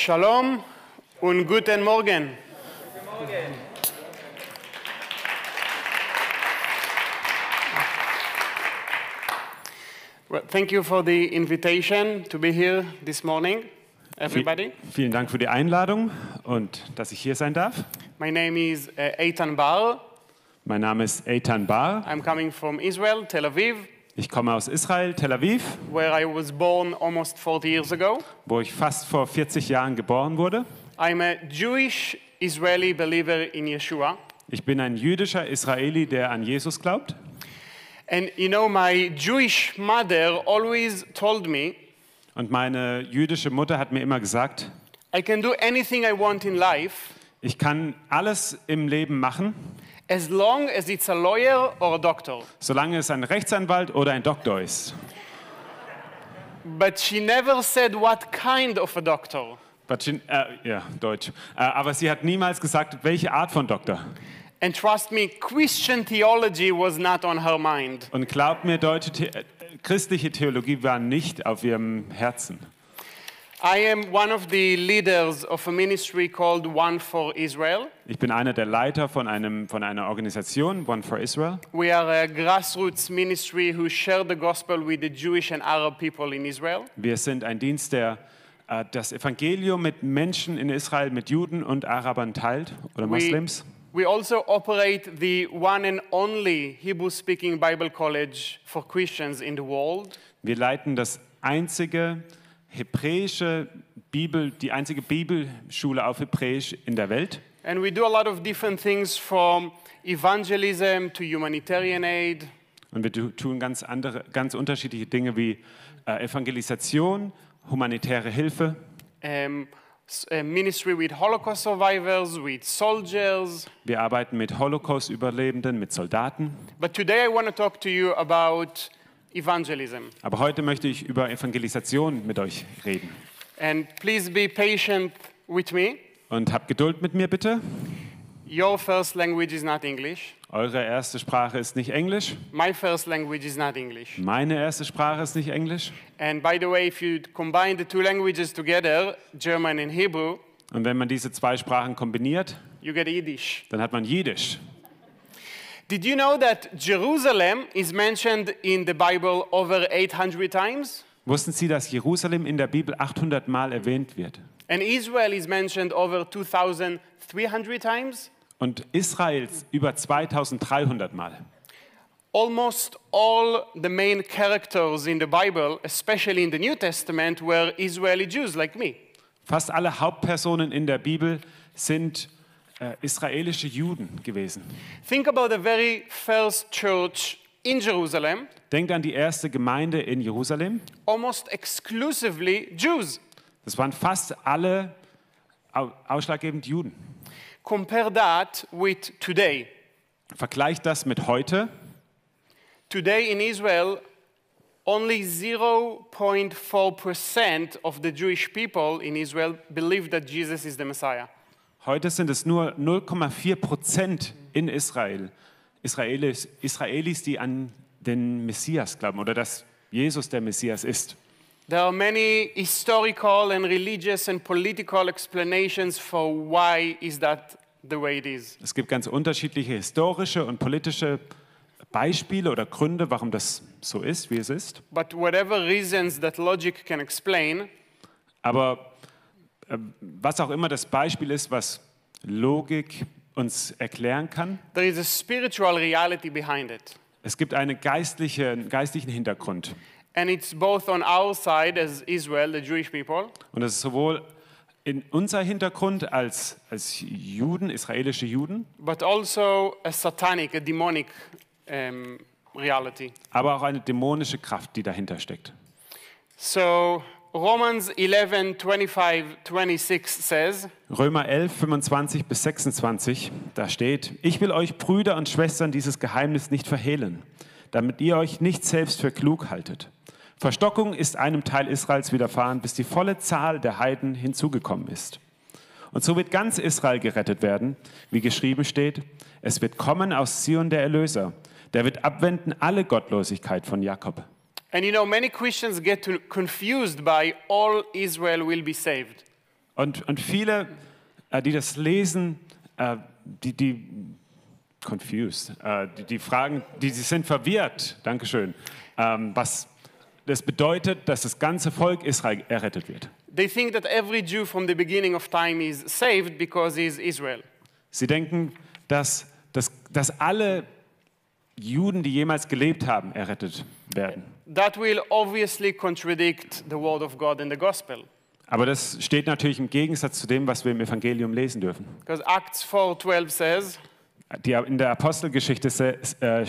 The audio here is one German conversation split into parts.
Shalom und guten Morgen. Well, thank you for the invitation to be here this morning, everybody. Vielen Dank für die Einladung und dass ich hier sein darf. My name is uh, Eitan Bar. Mein Name ist Eitan Bar. I'm coming from Israel, Tel Aviv, Ich komme aus Israel, Tel Aviv, where I was born almost 40 years ago. wo ich fast vor 40 Jahren geboren wurde. I'm a Jewish Israeli believer in Yeshua. Ich bin ein jüdischer Israeli, der an Jesus glaubt. And you know, my Jewish mother always told me Und meine jüdische Mutter hat mir immer gesagt, I can do anything I want in life ich kann alles im Leben machen, as long as it's a lawyer or a doctor. solange es ein Rechtsanwalt oder ein Doktor ist. But she never said what kind of a doctor. But she- äh, ja, Deutsch. Äh, aber sie hat niemals gesagt, welche Art von Doktor. And trust me, Christian theology was not on her mind. Und glaubt mir, deutsche The äh, christliche Theologie war nicht auf ihrem Herzen. Ich bin einer der Leiter von, einem, von einer Organisation, One for Israel. We are a grassroots ministry who share the gospel with the Jewish and Arab people in Israel. Wir sind ein Dienst, der äh, das Evangelium mit Menschen in Israel, mit Juden und Arabern teilt oder We, Moslems. we also operate the one and only Hebrew speaking Bible college for Christians in the world. Wir leiten das einzige hebräische Bibel, die einzige Bibelschule auf Hebräisch in der Welt. And we do a lot of different things from evangelism to humanitarian aid. Und wir tu- tun ganz andere, ganz unterschiedliche Dinge wie äh, Evangelisation, humanitäre Hilfe. um, uh, ministry with Holocaust survivors, with soldiers. Wir arbeiten mit Holocaust-Überlebenden, mit Soldaten. But today I want to talk to you about evangelism. Aber heute möchte ich über Evangelisation mit euch reden. And please be patient with me. Und habt Geduld mit mir bitte. Your first language is not English. Eure erste Sprache ist nicht Englisch. My first language is not English. Meine erste Sprache ist nicht Englisch. And by the way, if you combine the two languages together, German and Hebrew, Und wenn man diese zwei Sprachen kombiniert, you get Yiddish. dann hat man Jiddisch. Did you know that Jerusalem is mentioned in the Bible over 800 times? Wussten Sie, dass Jerusalem in der Bibel 800 Mal erwähnt wird? And Israel is mentioned over 2,300 times? Und Israel über 2300 Mal. Almost all the main characters in the Bible, especially in the New Testament, were Israeli Jews like me. Fast alle Hauptpersonen in der Bibel sind äh, israelische Juden gewesen. Think about the very first church in Jerusalem, Denkt an die erste Gemeinde in Jerusalem. almost exclusively Jews. Das waren fast alle au- ausschlaggebend Juden. Compare that with today. Vergleicht das mit heute. Today in Israel, only 0.4% of the Jewish people in Israel believe that Jesus is the Messiah. Heute sind es nur 0,4 Prozent in Israel, Israelis, Israelis, die an den Messias glauben oder dass Jesus der Messias ist. There are many historical and religious and political explanations for why is that the way it is. Es gibt ganz unterschiedliche historische und politische Beispiele oder Gründe, warum das so ist, wie es ist. But whatever reasons that logic can explain, Aber was auch immer das Beispiel ist, was Logik uns erklären kann, there is a spiritual reality behind it. es gibt eine geistliche, einen geistlichen Hintergrund. And it's both on our side as Israel, the Jewish people, Und das ist sowohl in unser Hintergrund als, als Juden, israelische Juden, but also a satanic, a demonic um, reality. aber auch eine dämonische Kraft, die dahinter steckt. So Romans 11, 25, 26 says, Römer 11, 25 bis 26, da steht, ich will euch Brüder und Schwestern dieses Geheimnis nicht verhehlen, damit ihr euch nicht selbst für klug haltet. Verstockung ist einem Teil Israels widerfahren, bis die volle Zahl der Heiden hinzugekommen ist. Und so wird ganz Israel gerettet werden, wie geschrieben steht, es wird kommen aus Zion der Erlöser, der wird abwenden alle Gottlosigkeit von Jakob. And you know, many Christians get to- confused by all Israel will be saved. Und, und viele, äh, die das lesen, äh, die, die confused, äh, die, die fragen, die, sie sind verwirrt, Dankeschön, ähm, was das bedeutet, dass das ganze Volk Israel errettet wird. They think that every Jew from the beginning of time is saved because he is Israel. Sie denken, dass, dass, dass alle Juden, die jemals gelebt haben, errettet werden. That will obviously contradict the word of God in the gospel. Aber das steht natürlich im Gegensatz zu dem, was wir im Evangelium lesen dürfen. Because Acts 4:12 says, Die, in, der Apostelgeschichte, äh,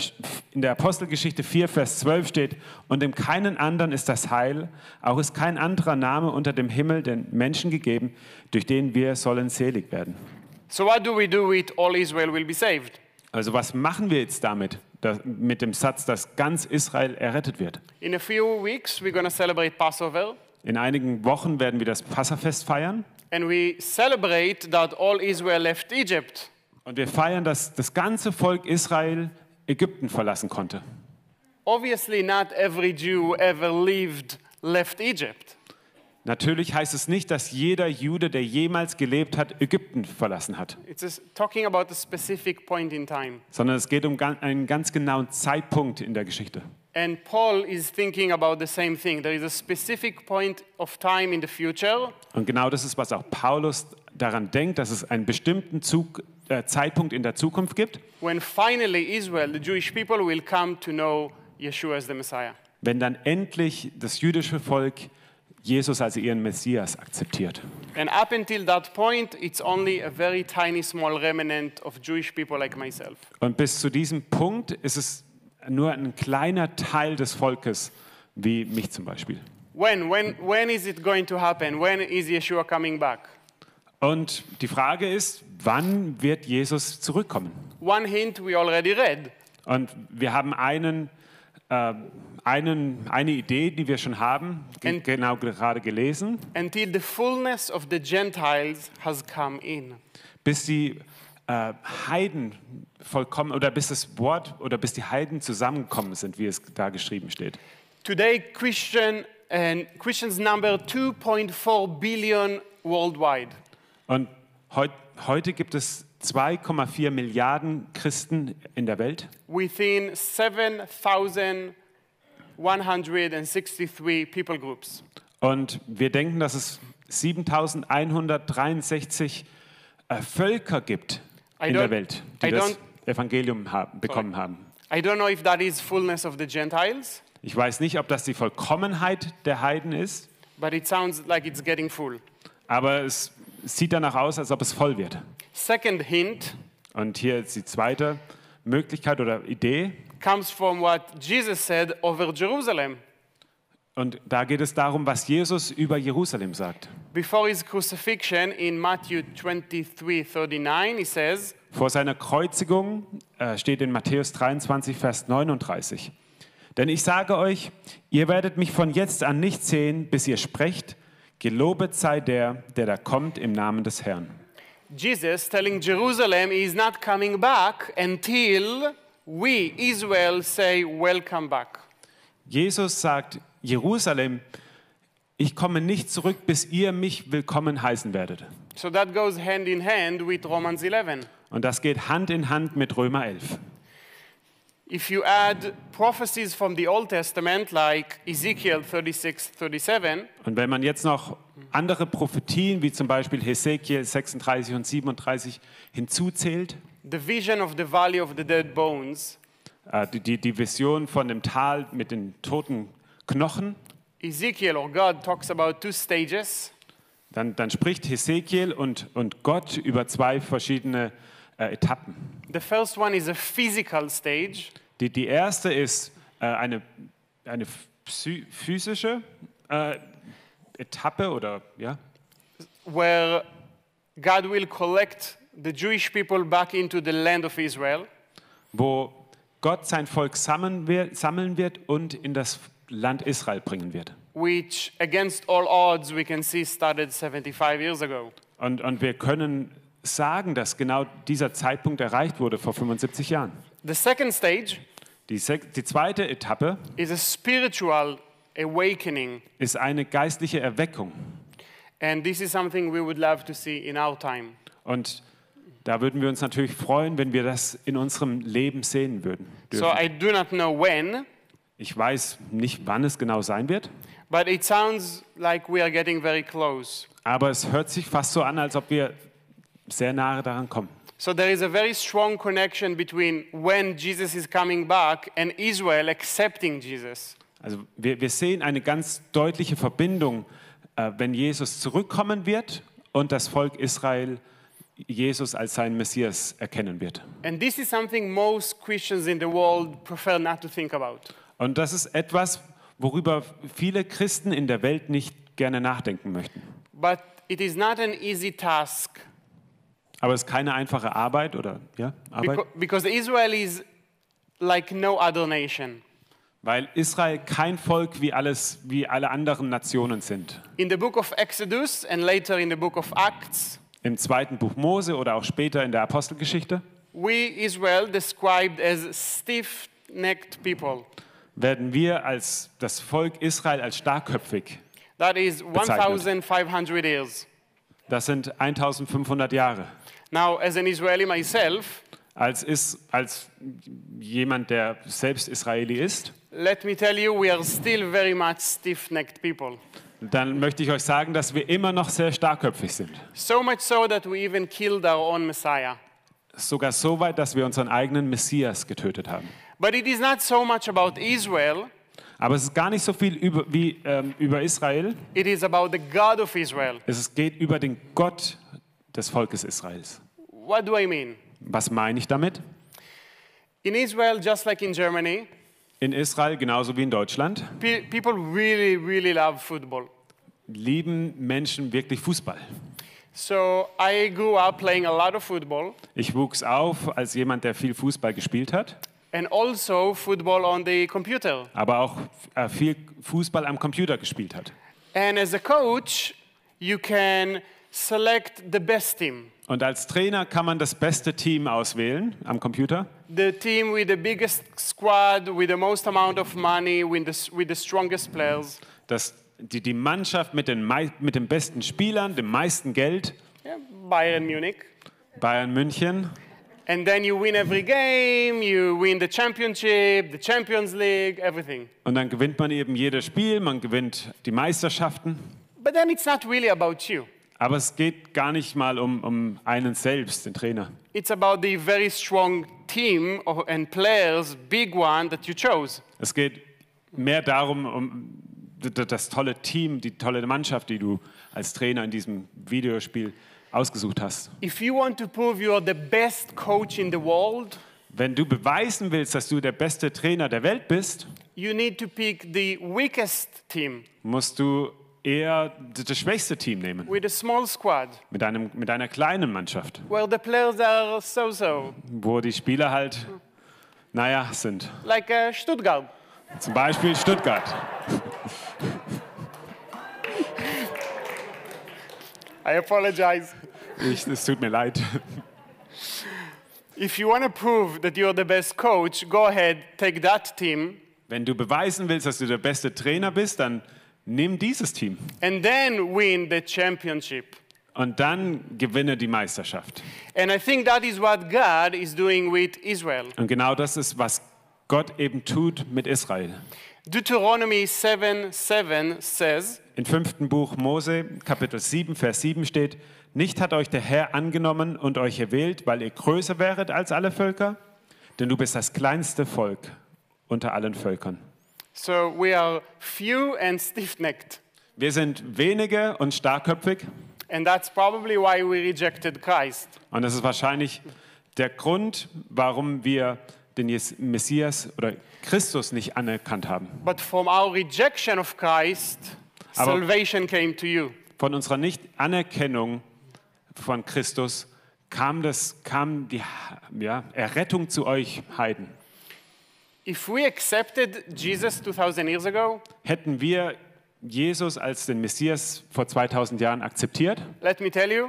in der Apostelgeschichte 4, Vers 12 steht, und in keinen anderen ist das Heil, auch ist kein anderer Name unter dem Himmel den Menschen gegeben, durch den wir sollen selig werden. so what do we do with all Israel will be saved? Also was machen wir jetzt damit, da, mit dem Satz, dass ganz Israel errettet wird? In a few weeks we're going to celebrate Passover In einigen Wochen werden wir das Passafest feiern and we celebrate that all Israel left Egypt. und wir feiern, dass das ganze Volk Israel Ägypten verlassen konnte. Obviously not every Jew ever lived left Egypt. Natürlich heißt es nicht, dass jeder Jude, der jemals gelebt hat, Ägypten verlassen hat, It's just talking about a specific point in time. sondern es geht um einen ganz genauen Zeitpunkt in der Geschichte. And Paul is thinking about the same thing. There is a specific point of time in the future Und genau das ist, was auch Paulus daran denkt, dass es einen bestimmten Zug, äh, Zeitpunkt in der Zukunft gibt, when finally Israel, the Jewish people, will come to know Yeshua as the Messiah. wenn dann endlich das jüdische Volk Jesus als ihren Messias akzeptiert. And up until that point, it's only a very tiny, small remnant of Jewish people like myself. Und bis zu diesem Punkt ist es nur ein kleiner Teil des Volkes, wie mich zum Beispiel. When, when, when is it going to happen? When is Yeshua coming back? Und die Frage ist, wann wird Jesus zurückkommen? One hint we already read. Und wir haben einen, äh, einen, eine Idee, die wir schon haben, ge And- genau gerade gelesen, Until the fullness of the Gentiles has come in. bis die äh, Heiden vollkommen oder bis das Wort oder bis die Heiden zusammengekommen sind, wie es da geschrieben steht. Today, Christian and Christians number 2.4 billion worldwide. Und heut, heute gibt es 2,4 Milliarden Christen in der Welt. within 7,163 people groups. Und wir denken, dass es 7163 äh, Völker gibt in der don't- Welt, die das Evangelium haben, bekommen haben. I don't know if that is fullness of the Gentiles, Ich weiß nicht, ob das die Vollkommenheit der Heiden ist, but it sounds like it's getting full. aber es sieht danach aus, als ob es voll wird. Second hint Und hier ist die zweite Möglichkeit oder Idee. comes from what Jesus said over Jerusalem. Und da geht es darum, was Jesus über Jerusalem sagt. Before his crucifixion in Matthew 23 39, he says, Vor seiner Kreuzigung äh, steht in Matthäus 23, Vers 39. Denn ich sage euch, ihr werdet mich von jetzt an nicht sehen, bis ihr sprecht, gelobet sei der, der da kommt im Namen des Herrn. Jesus telling Jerusalem he is not coming back until we, Israel, say, Welcome back. Jesus sagt, Jerusalem, ich komme nicht zurück, bis ihr mich willkommen heißen werdet. So that goes hand in hand with Romans 11. Und das geht Hand in Hand mit Römer 11. If you add prophecies from the Old Testament, like Ezekiel 36 37, Und wenn man jetzt noch andere Prophetien, wie zum Beispiel Hesekiel 36 und 37, hinzuzählt, the vision of the valley of the dead bones, äh, die, die, die Vision von dem Tal mit den toten Knochen, Ezekiel or God talks about two stages. dann, dann spricht Hesekiel und, und Gott über zwei verschiedene äh, Etappen. The first one is a physical stage, Die, die erste ist äh, eine, eine physische äh, Etappe oder ja, where God will collect the Jewish people back into the land of Israel. wo Gott sein Volk sammeln wird, sammeln wird und in das Land Israel bringen wird. which against all odds we can see started 75 years ago. Und, und wir können sagen, dass genau dieser Zeitpunkt erreicht wurde vor 75 Jahren. The second stage Die, die zweite Etappe is a spiritual awakening. ist eine geistliche Erweckung. And this is something we would love to see in our time. Und da würden wir uns natürlich freuen, wenn wir das in unserem Leben sehen würden. So Dürfen. I do not know when, Ich weiß nicht, wann es genau sein wird, but it sounds like we are getting very close. aber es hört sich fast so an, als ob wir sehr nahe daran kommen. So there is a very strong connection between when Jesus is coming back and Israel accepting Jesus. Also wir, wir sehen eine ganz deutliche Verbindung, äh, wenn Jesus zurückkommen wird und das Volk Israel Jesus als seinen Messias erkennen wird. And this is something most Christians in the world prefer not to think about. Und das ist etwas, worüber viele Christen in der Welt nicht gerne nachdenken möchten. But it is not an easy task Aber es ist keine einfache Arbeit oder ja, Arbeit, beca- because Israel is like no other nation. weil Israel kein Volk wie alles wie alle anderen Nationen sind. In the book of Exodus and later in the book of Acts, Im zweiten Buch Mose oder auch später in der Apostelgeschichte we Israel described as stiff-necked people. werden wir als das Volk Israel als starkköpfig. That is Bezeichnet. 1,500 years. Das sind 1500 Jahre. Now, as an Israeli myself, Als, ist, als jemand, der selbst Israeli ist, let me tell you, we are still very much stiff-necked people. dann möchte ich euch sagen, dass wir immer noch sehr starkköpfig sind. So much so that we even killed our own Messiah. Sogar so weit, dass wir unseren eigenen Messias getötet haben. But it is not so much about Israel, Aber es ist gar nicht so viel über, wie ähm, über Israel. it is about the God of Israel. Es geht über den Gott des Volkes Israels. What do I mean? Was meine ich damit? In Israel, just like in Germany, In Israel, genauso wie in Deutschland, pe- people really, really love football. lieben Menschen wirklich Fußball. So I grew up playing a lot of football Ich wuchs auf als jemand, der viel Fußball gespielt hat, and also football on the computer. aber auch äh, viel Fußball am Computer gespielt hat. And as a coach, you can select the best team. Und als Trainer kann man das beste Team auswählen am Computer. The team with the biggest squad, with the most amount of money, with the, with the strongest players. Das, die, die Mannschaft mit den, mit den besten Spielern, dem meisten Geld, Yeah, Bayern Munich. Bayern München. And then you win every game, you win the championship, the Champions League, everything. Und dann gewinnt man eben jedes Spiel, man gewinnt die Meisterschaften. But then it's not really about you. Aber es geht gar nicht mal um, um einen selbst, den Trainer. It's about the very strong team and players, big one that you chose. Es geht mehr darum, um das tolle Team, die tolle Mannschaft, die du als Trainer in diesem Videospiel ausgesucht hast. If you want to prove you are the best coach in the world, Wenn du beweisen willst, dass du der beste Trainer der Welt bist, you need to pick the weakest team musst du eher das schwächste Team nehmen. with a small squad Mit, einem, mit einer kleinen Mannschaft, where the players are so-so, wo die Spieler halt, naja, sind. like uh, Stuttgart. Zum Beispiel Stuttgart. I apologize. Ich, es tut mir leid. If you want to prove that you're the best coach, go ahead, take that team, Wenn du beweisen willst, dass du der beste Trainer bist, dann nimm dieses Team and then win the championship. und dann gewinne die Meisterschaft. And I think that is what God is doing with Israel. Und genau das ist, was Gott eben tut mit Israel. Deuteronomy 7 7 says, Im fünften Buch Mose, Kapitel 7, Vers 7 steht, nicht hat euch der Herr angenommen und euch erwählt, weil ihr größer wäret als alle Völker, denn du bist das kleinste Volk unter allen Völkern. so we are few and stiff necked. Wir sind wenige und starkköpfig And that's probably why we rejected Christ. und das ist wahrscheinlich der Grund, warum wir den Messias oder Christus nicht anerkannt haben. But from our rejection of Christ, Aber- salvation came to you. Von unserer Nicht-Anerkennung von Christus kam, das, kam die ja, Errettung zu euch Heiden. If we accepted Jesus 2000 years ago, Hätten wir Jesus als den Messias vor 2000 Jahren akzeptiert, let me tell you,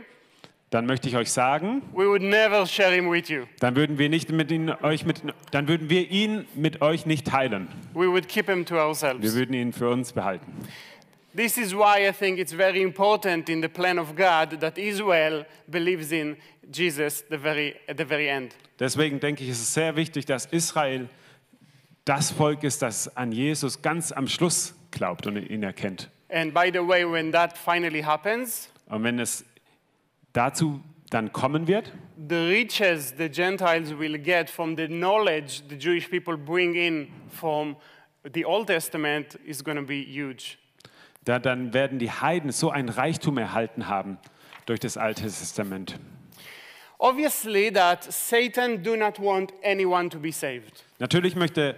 dann möchte ich euch sagen, we would never share him with you. dann würden wir nicht mit ihn, euch mit, dann würden wir ihn mit euch nicht teilen. We would keep him to Wir ourselves. würden ihn für uns behalten. This is why I think it's very important in the plan of God that Israel believes in Jesus the very, at the very end. Deswegen denke ich, ist es sehr wichtig, dass Israel das Volk ist, das an Jesus ganz am Schluss glaubt und ihn erkennt. And by the way, when that finally happens, Und wenn es dazu dann kommen wird, the riches the Gentiles will get from the knowledge the Jewish people bring in from the Old Testament is going to be huge. Da, dann werden die Heiden so ein Reichtum erhalten haben durch das Alte Testament. Obviously, that Satan do not want anyone to be saved. Natürlich möchte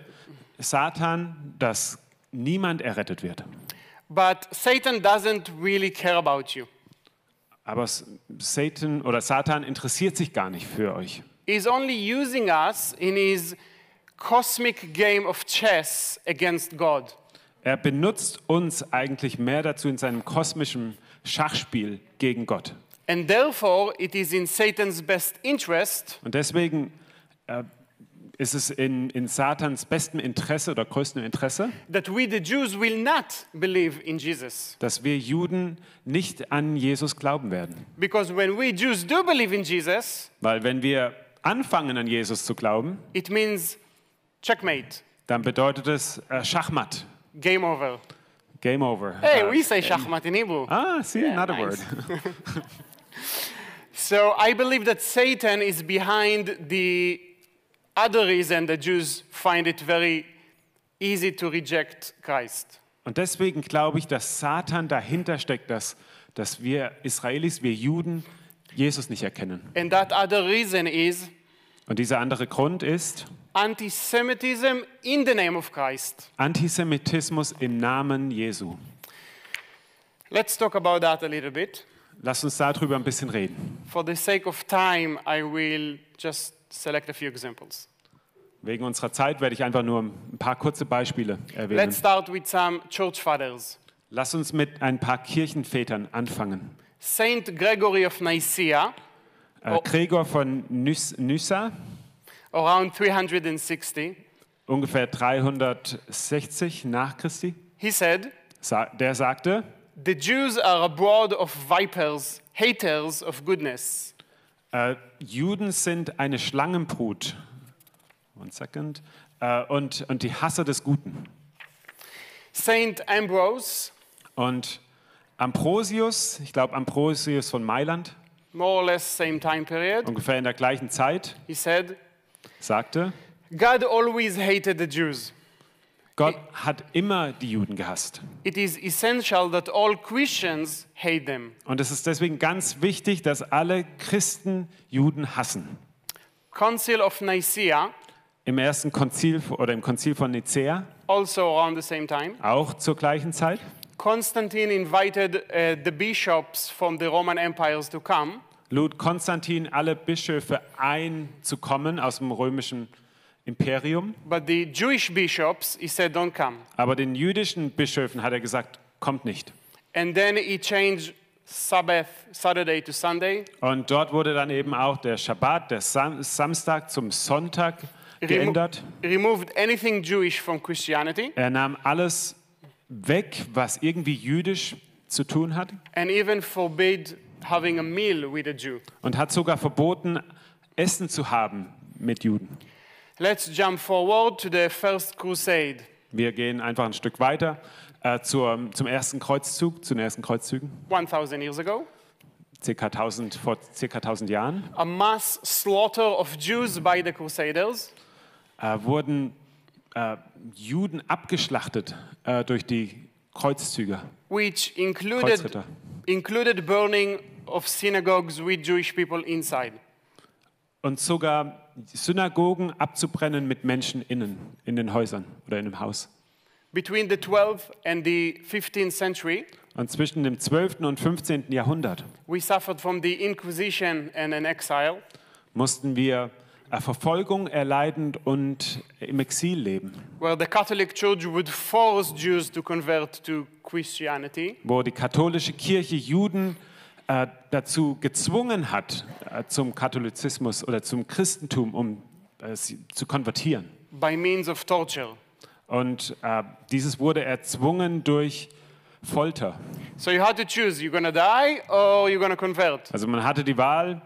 Satan, dass niemand errettet wird. But Satan doesn't really care about you. Aber Satan oder Satan interessiert sich gar nicht für euch. He's only using us in his cosmic game of chess against God. Er benutzt uns eigentlich mehr dazu in seinem kosmischen Schachspiel gegen Gott. And therefore, it is in Satan's best interest Und deswegen äh, ist es in, in Satans bestem Interesse oder größtem Interesse, that we, the Jews, will not believe in Jesus. dass wir Juden nicht an Jesus glauben werden. Because when we Jews do believe in Jesus, Weil wenn wir anfangen an Jesus zu glauben, it means checkmate, dann bedeutet es äh, Schachmatt, game over. Game over. Hey, Äh, we say shachmat in Hebrew. ah, see, Yeah, another nice. word. So I believe that Satan is behind the other reason the Jews find it very easy to reject Christ. Und deswegen glaube ich, dass Satan dahinter steckt, dass, dass wir Israelis, wir Juden, Jesus nicht erkennen. And that other reason is Und dieser andere Grund ist anti Semitism in the name of Christ. Antisemitismus im Namen Jesu. Let's talk about that a little bit. Lass uns darüber ein bisschen reden. For the sake of time, I will just select a few examples. Wegen unserer Zeit werde ich einfach nur ein paar kurze Beispiele erwähnen. Let's start with some church fathers. Lass uns mit ein paar Kirchenvätern anfangen. Saint Gregory of Nicaea, Äh, Gregor von Nys Nyssa, around 360, ungefähr 360 nach Christi, he said, sa der sagte, The Jews are a brood of vipers, haters of goodness. äh, Juden sind eine Schlangenbrut. One second. Äh, und, und die Hasser des Guten. Saint Ambrose, Und Ambrosius, ich glaube Ambrosius von Mailand, more or less same time period, ungefähr in der gleichen Zeit, he said, sagte, God always hated the Jews. Gott hat immer die Juden gehasst. It is essential that all Christians hate them. Und es ist deswegen ganz wichtig, dass alle Christen Juden hassen. Council of Nicaea, Im ersten Konzil oder im Konzil von Nicäa, also around the same time, auch zur gleichen Zeit, Constantine invited uh, the bishops from the Roman empires to come, lud Konstantin alle Bischöfe ein, zu kommen aus dem römischen Imperium. but the Jewish bishops, he said, don't come. Aber den jüdischen Bischöfen hat er gesagt, kommt nicht. And then he changed Sabbath, Saturday to Sunday, Und dort wurde dann eben auch der Schabbat, der Sam Samstag zum Sonntag geändert. removed anything Jewish from Christianity, Er nahm alles weg, was irgendwie jüdisch zu tun hat and even forbade having a meal with a Jew. und hat sogar verboten, Essen zu haben mit Juden. Let's jump forward to the First Crusade. Wir gehen einfach ein Stück weiter äh, zur, zum ersten Kreuzzug, zu den ersten Kreuzzügen, 1000 years ago, circa 1000, vor circa 1000 Jahren, a mass slaughter of Jews by the Crusaders, äh, wurden äh, Juden abgeschlachtet äh, durch die Kreuzzüge, which included, Kreuzritter. included burning of synagogues with Jewish people inside. Und sogar Synagogen abzubrennen mit Menschen innen, in den Häusern oder in dem Haus. Between the 12th and the 15th century, Und zwischen dem 12. und 15. Jahrhundert we suffered from the Inquisition and an exile. mussten wir äh, Verfolgung erleiden und im Exil leben, where the Catholic Church would force Jews to convert to Christianity. wo die katholische Kirche Juden äh, dazu gezwungen hat, äh, zum Katholizismus oder zum Christentum, um äh, zu konvertieren. by means of torture. Und äh, dieses wurde erzwungen durch Folter. So you had to choose: you're gonna die or you're gonna convert. Also man hatte die Wahl,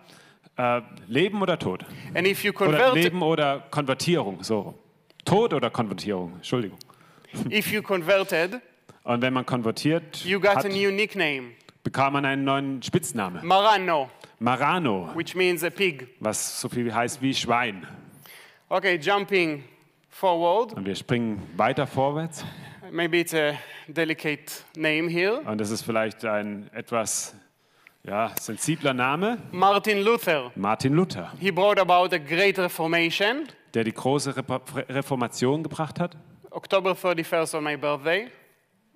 äh, Leben oder Tod. And if you Oder convert, Leben oder Konvertierung. So. Tod oder Konvertierung, Entschuldigung. if you converted, Und wenn man konvertiert you got hat, a new nickname, bekam man einen neuen Spitznamen. Marano, Marano, which means a pig. was so viel heißt wie Schwein. Okay, jumping forward. Und wir springen weiter vorwärts. Maybe it's a delicate name here. Und das ist vielleicht ein etwas ja, sensibler Name. Martin Luther. Martin Luther, He brought about a great reformation. der die große Repo- Reformation gebracht hat. October 31st on my birthday.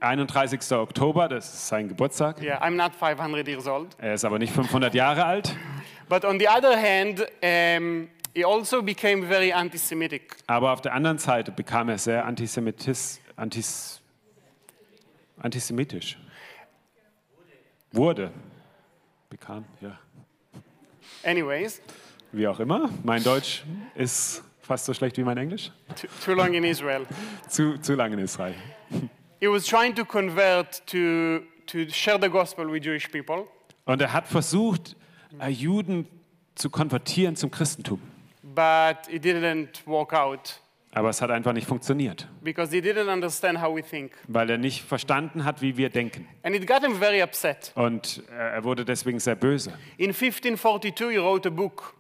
31. Oktober, das ist sein Geburtstag. Yeah, I'm not 500 years old. Er ist aber nicht 500 Jahre alt. But on the other hand, um, he also became very anti Semitic. Aber auf der anderen Seite bekam er sehr antisemitis, antis, antisemitisch. Wurde. Bekam, ja. Anyways, Wie auch immer. Mein Deutsch ist fast so schlecht wie mein Englisch. too, too long in Israel. Zu, zu lange in Israel. He was trying to convert to, to share the gospel with Jewish people, Und er hat versucht, äh, Juden zu konvertieren zum Christentum. but it didn't work out Aber es hat einfach nicht funktioniert, because he didn't understand how we think. weil er nicht verstanden hat, wie wir denken. And it got him very upset. Und äh, er wurde deswegen sehr böse. In 1542, he wrote a book.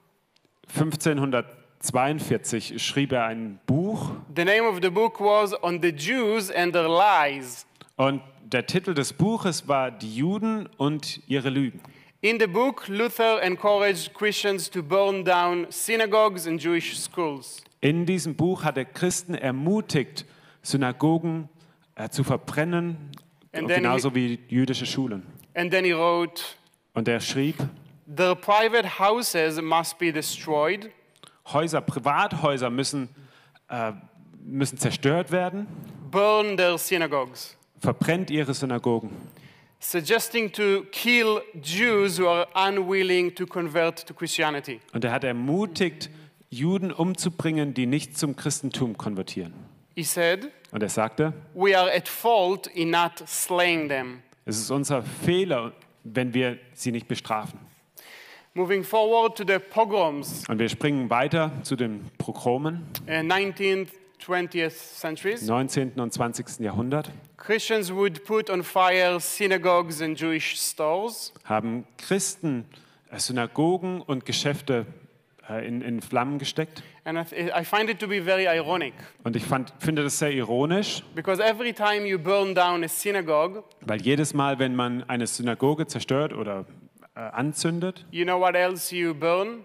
1542 schrieb er ein Buch The name of the book was On the Jews and Their Lies. und der Titel des Buches war Die Juden und ihre Lügen. In the book, Luther encouraged Christians to burn down synagogues and Jewish schools. In diesem Buch hat er Christen ermutigt, Synagogen äh, zu verbrennen, genauso wie jüdische Schulen. And then he wrote, Und er schrieb, Their private houses must be destroyed, Häuser, Privathäuser müssen, äh, müssen zerstört werden, burn their synagogues, verbrennt ihre Synagogen. suggesting to kill Jews who are unwilling to convert to Christianity. Und er hat ermutigt, Juden umzubringen, die nicht zum Christentum konvertieren. He said, Und er sagte, We are at fault in not slaying them. es ist unser Fehler, wenn wir sie nicht bestrafen. Moving forward to the pogroms, Und wir springen weiter zu den Pogromen, uh, 19th, 20th centuries. 19. und 20. Jahrhundert, Christians would put on fire synagogues and Jewish stores. haben Christen äh, Synagogen und Geschäfte äh, in, in Flammen gesteckt. And I, th- I find it to be very ironic Und ich fand, finde das sehr ironisch, because every time you burn down a synagogue, weil jedes Mal, wenn man eine Synagoge zerstört oder äh, anzündet, you know what else you burn?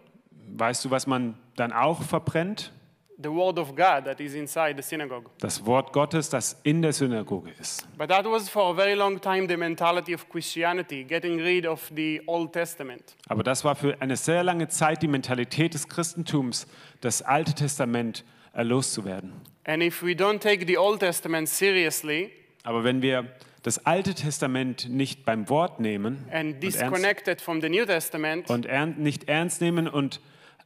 weißt du, was man dann auch verbrennt? The word of God that is inside the synagogue. Das Wort Gottes, das in der Synagoge ist. But that was for a very long time the mentality of Christianity, getting rid of the Old Testament. Aber das war für eine sehr lange Zeit die Mentalität des Christentums, das Alte Testament äh, loszuwerden. And if we don't take the Old Testament seriously Aber wenn wir das Alte Testament nicht beim Wort nehmen and und ernst, disconnected from the New Testament, und ern, nicht ernst nehmen und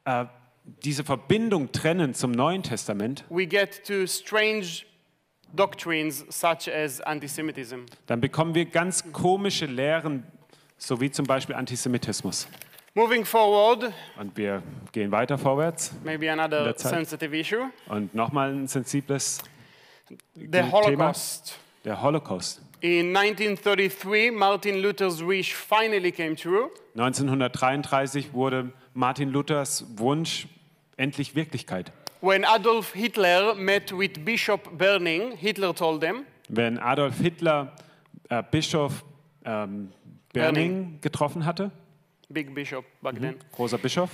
äh, diese Verbindung trennen zum Neuen Testament, we get to strange doctrines such as anti-Semitism. dann bekommen wir ganz komische Lehren, so wie zum Beispiel Antisemitismus. Moving forward, Und wir gehen weiter vorwärts. maybe another sensitive issue, Und nochmal ein sensibles the Thema. Holocaust. der Holocaust. In 1933, Martin Luther's wish finally came true. 1933 wurde Martin Luthers Wunsch endlich Wirklichkeit. When Adolf Hitler met with Bishop Berning, Hitler told them, Wenn Adolf Hitler äh, Bischof ähm, Berning. Getroffen hatte, big bishop back then, großer Bischof,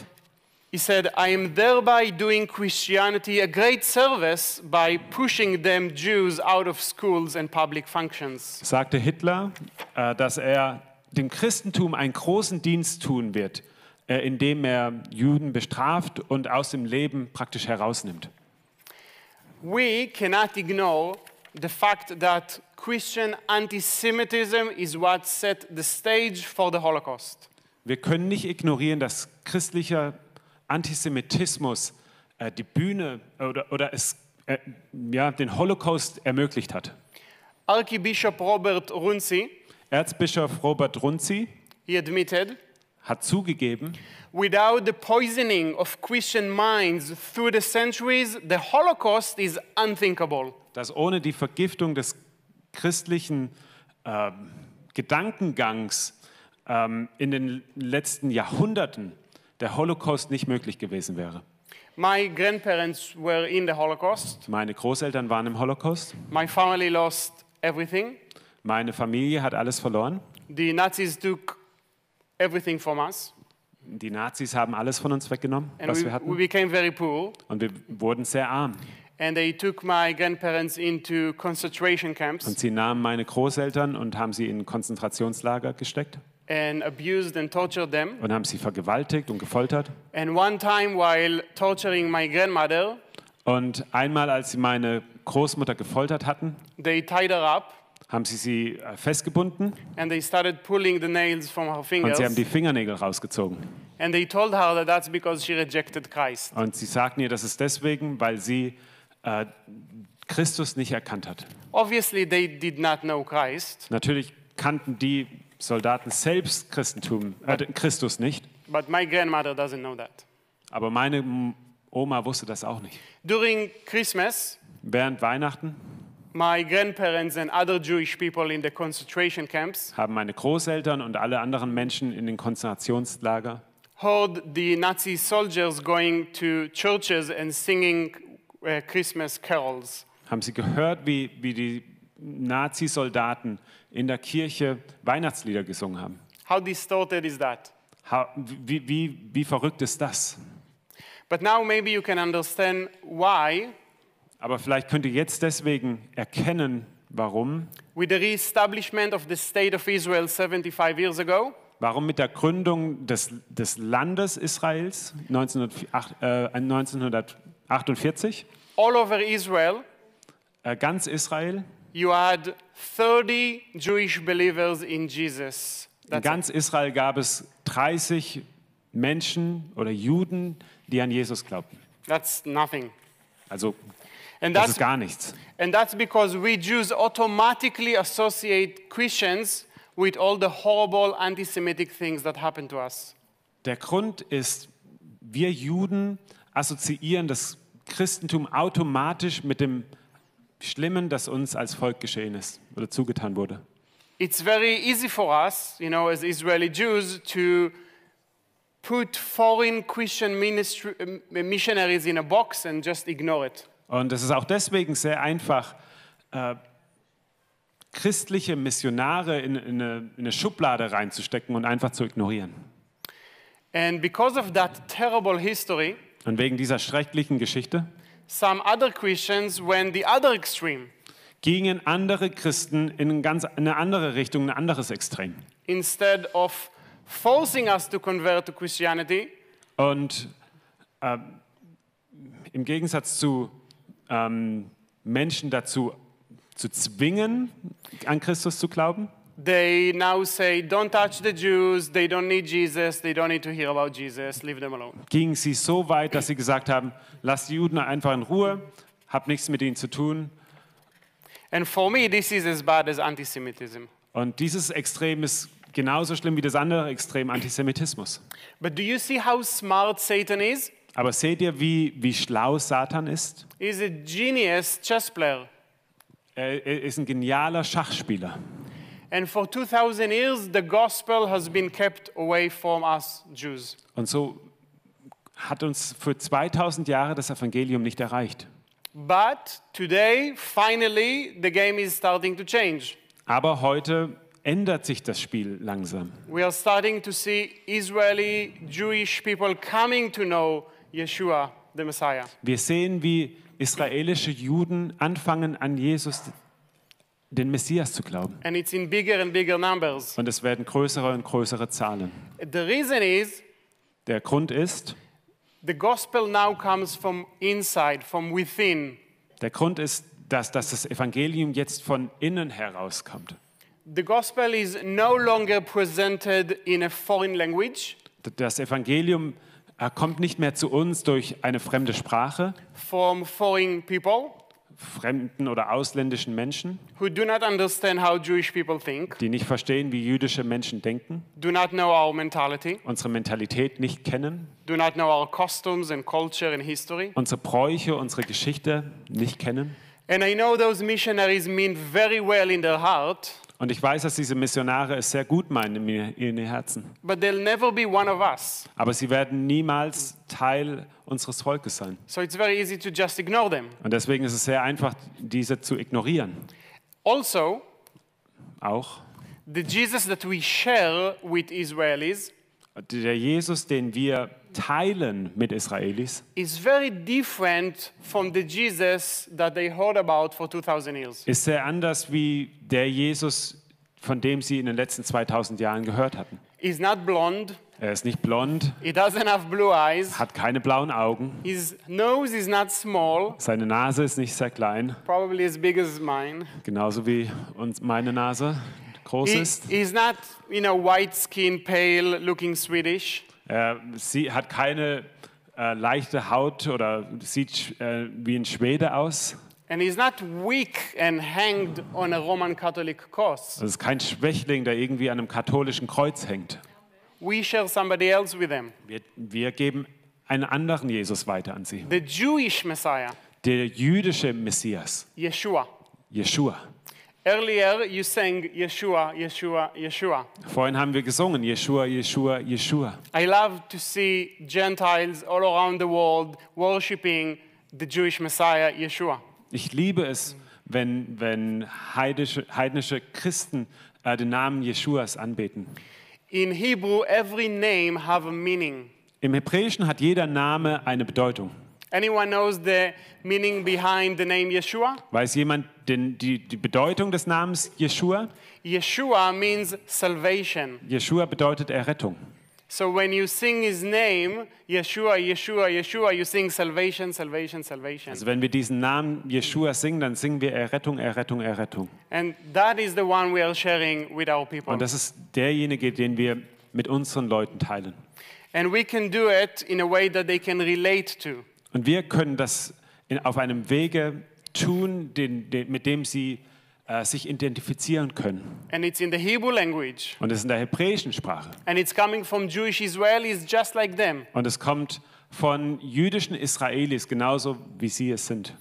he said, I am thereby doing Christianity a great service by pushing them Jews out of schools and public functions. sagte Hitler, äh, dass er dem Christentum einen großen Dienst tun wird, äh, indem er Juden bestraft und aus dem Leben praktisch herausnimmt. We cannot ignore the fact that Christian anti Semitism is what set the stage for the Holocaust. Wir können nicht ignorieren, dass christlicher Antisemitismus äh, die Bühne oder, oder es, äh, ja, den Holocaust ermöglicht hat. Archbishop Robert Runzi, Erzbischof Robert Runzi he admitted, hat zugegeben, without the poisoning of Christian minds through the centuries, the Holocaust is unthinkable. dass ohne die Vergiftung des christlichen ähm, Gedankengangs ähm, in den letzten Jahrhunderten der Holocaust nicht möglich gewesen wäre. My grandparents were in the Holocaust. Meine Großeltern waren im Holocaust. My family lost everything. Meine Familie hat alles verloren. The Nazis took everything from us, Die Nazis haben alles von uns weggenommen, and was we, wir we hatten. became very poor. Und wir wurden sehr arm. And they took my grandparents into concentration Und camps sie nahmen meine Großeltern und haben sie in Konzentrationslager gesteckt and abused and tortured them. und haben sie vergewaltigt und gefoltert. And one time, while torturing my grandmother, Und einmal, als sie meine Großmutter gefoltert hatten, they tied her up haben sie sie äh, festgebunden and they started pulling the nails from her und fingers. sie haben die Fingernägel rausgezogen. And they told her that that's because she rejected Christ. Und sie sagten ihr, das ist deswegen, weil sie äh, Christus nicht erkannt hat. Obviously, they did not know Christ, Natürlich kannten die Soldaten selbst Christentum, äh, Christus nicht, but my grandmother doesn't know that. aber meine Oma wusste das auch nicht. During Christmas, Während Weihnachten my grandparents and other Jewish people in the concentration camps haben meine Großeltern und alle anderen Menschen in den Konzentrationslager heard the Nazi soldiers going to churches and singing uh, Christmas carols. haben sie gehört, wie, wie die Nazi-Soldaten in der Kirche Weihnachtslieder gesungen haben. How distorted is that? Ha- Wie, wie, wie verrückt ist das? But now maybe you can understand why, Aber vielleicht könnt ihr jetzt deswegen erkennen, warum. with the re-establishment of the state of Israel 75 years ago, Warum mit der Gründung des, des Landes Israels 1908, äh, 1948, all over Israel, äh, ganz Israel, you had 30 Jewish believers in Jesus. in That's it. ganz Israel gab es 30 Menschen oder Juden, die an Jesus glaubten. That's nothing. Also And das that's, ist gar nichts. and that's because we Jews automatically associate Christians with all the horrible anti Semitic things that happen to us. Der Grund ist, wir Juden assoziieren das Christentum automatisch mit dem Schlimmen, das uns als Volk geschehen ist oder zugetan wurde. It's very easy for us, you know, as Israeli Jews, to put foreign Christian ministry, uh, missionaries in a box and just ignore it. Und es ist auch deswegen sehr einfach, äh, christliche Missionare in, in, eine, in eine Schublade reinzustecken und einfach zu ignorieren. And because of that terrible history, Und wegen dieser schrecklichen Geschichte some other Christians went the other extreme. gingen andere Christen in eine ganz eine andere Richtung, ein anderes Extrem. Instead of forcing us to convert to Christianity, Und ähm, im Gegensatz zu ähm, Menschen dazu zu zwingen, an Christus zu glauben, they now say, don't touch the Jews, they don't need Jesus, they don't need to hear about Jesus, leave them alone. gingen sie so weit, dass sie gesagt haben, lasst die Juden einfach in Ruhe, habt nichts mit ihnen zu tun. And for me, this is as bad as anti Semitism. Und dieses Extrem ist genauso schlimm wie das andere Extrem Antisemitismus. But do you see how smart Satan is? Aber seht ihr, wie, wie schlau Satan ist? He's a genius chess player. Er er ist ein genialer Schachspieler. Und so hat uns für 2000 Jahre das Evangelium nicht erreicht. But today, finally, the game is starting to change. Aber heute ändert sich das Spiel langsam. We are starting to see Israeli Jewish people coming to know Yeshua, the Messiah. Wir sehen, wie israelische Juden anfangen, an Jesus, den Messias, zu glauben. And it's in bigger and bigger numbers. Und es werden größere und größere Zahlen. The reason is Der Grund ist, the gospel now comes from inside, from within. der Grund ist, dass, dass das Evangelium jetzt von innen herauskommt. The gospel is no longer presented in a foreign language Das Evangelium äh, kommt nicht mehr zu uns durch eine fremde Sprache from foreign people, fremden oder ausländischen Menschen, who do not understand how Jewish people think, die nicht verstehen, wie jüdische Menschen denken, do not know our mentality, unsere Mentalität nicht kennen, do not know our customs and culture and history. unsere Bräuche, unsere Geschichte nicht kennen. And I know those missionaries mean very well in their heart, Und ich weiß, dass diese Missionare es sehr gut meinen in ihren Herzen. but they'll never be one of us. Aber sie werden niemals Teil unseres Volkes sein. So it's very easy to just ignore them. Und deswegen ist es sehr einfach, diese zu ignorieren. Also, Auch the Jesus that we share with Israelis der Jesus, den wir teilen mit Israelis, is very different from the Jesus that they heard about for 2000 years. ist sehr anders wie der Jesus, von dem sie in den letzten 2000 Jahren gehört hatten. He's not blonde, Er ist nicht blond, he doesn't have blue eyes, hat keine blauen Augen, his nose is not small, seine Nase ist nicht sehr klein, probably as big as mine. genauso wie uns meine Nase groß He, ist. he's not, you know, white skin, pale, looking Swedish. Er sie hat keine äh, leichte Haut oder sieht äh, wie ein Schwede aus. And he's not weak and hanged on a Roman Catholic cross. Das ist kein Schwächling, der irgendwie an einem katholischen Kreuz hängt. We share somebody else with them. Wir, wir geben einen anderen Jesus weiter an sie. The Jewish Messiah, Der jüdische Messias, Yeshua. Jeshua. Earlier you sang Yeshua, Yeshua, Yeshua. Vorhin haben wir gesungen, Jeshua, Jeshua, Jeshua. I love to see Gentiles all around the world worshiping the Jewish Messiah, Yeshua. Ich liebe es, wenn, wenn heidische, heidnische Christen äh, den Namen Jeschuas anbeten. In Hebrew, every name have a meaning. Im Hebräischen hat jeder Name eine Bedeutung. Anyone knows the meaning behind the name Yeshua? Weiß jemand den, die, die Bedeutung des Namens Jeshua? Yeshua means salvation. Jeshua bedeutet Errettung. So when you sing his name, Yeshua, Yeshua, Yeshua, you sing salvation, salvation, salvation. Also wenn wir diesen Namen Jeshua singen, dann singen wir Errettung, Errettung, Errettung. And that is the one we are sharing with our people. Und das ist derjenige, den wir mit unseren Leuten teilen. And we can do it in a way that they can relate to. Und wir können das in, auf einem Wege tun, den, den, mit dem sie äh, sich identifizieren können. And it's in the Hebrew language. Und es ist in der hebräischen Sprache. And it's coming from Jewish Israelis just like them. Und es kommt von jüdischen Israelis, genauso wie sie es sind.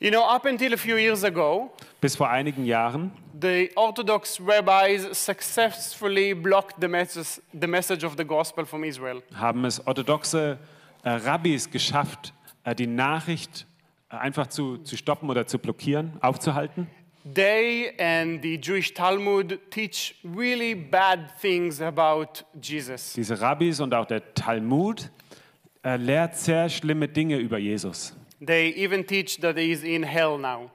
You know, up until a few years ago, Bis vor einigen Jahren the Orthodox rabbis successfully blocked the message, the message of the gospel from Israel. haben es orthodoxe äh, Rabbis geschafft, äh, die Nachricht äh, einfach zu, zu stoppen oder zu blockieren, aufzuhalten. They and the Jewish Talmud teach really bad things about Jesus. Diese Rabbis und auch der Talmud äh, lehrt sehr schlimme Dinge über Jesus. They even teach that he is in hell now.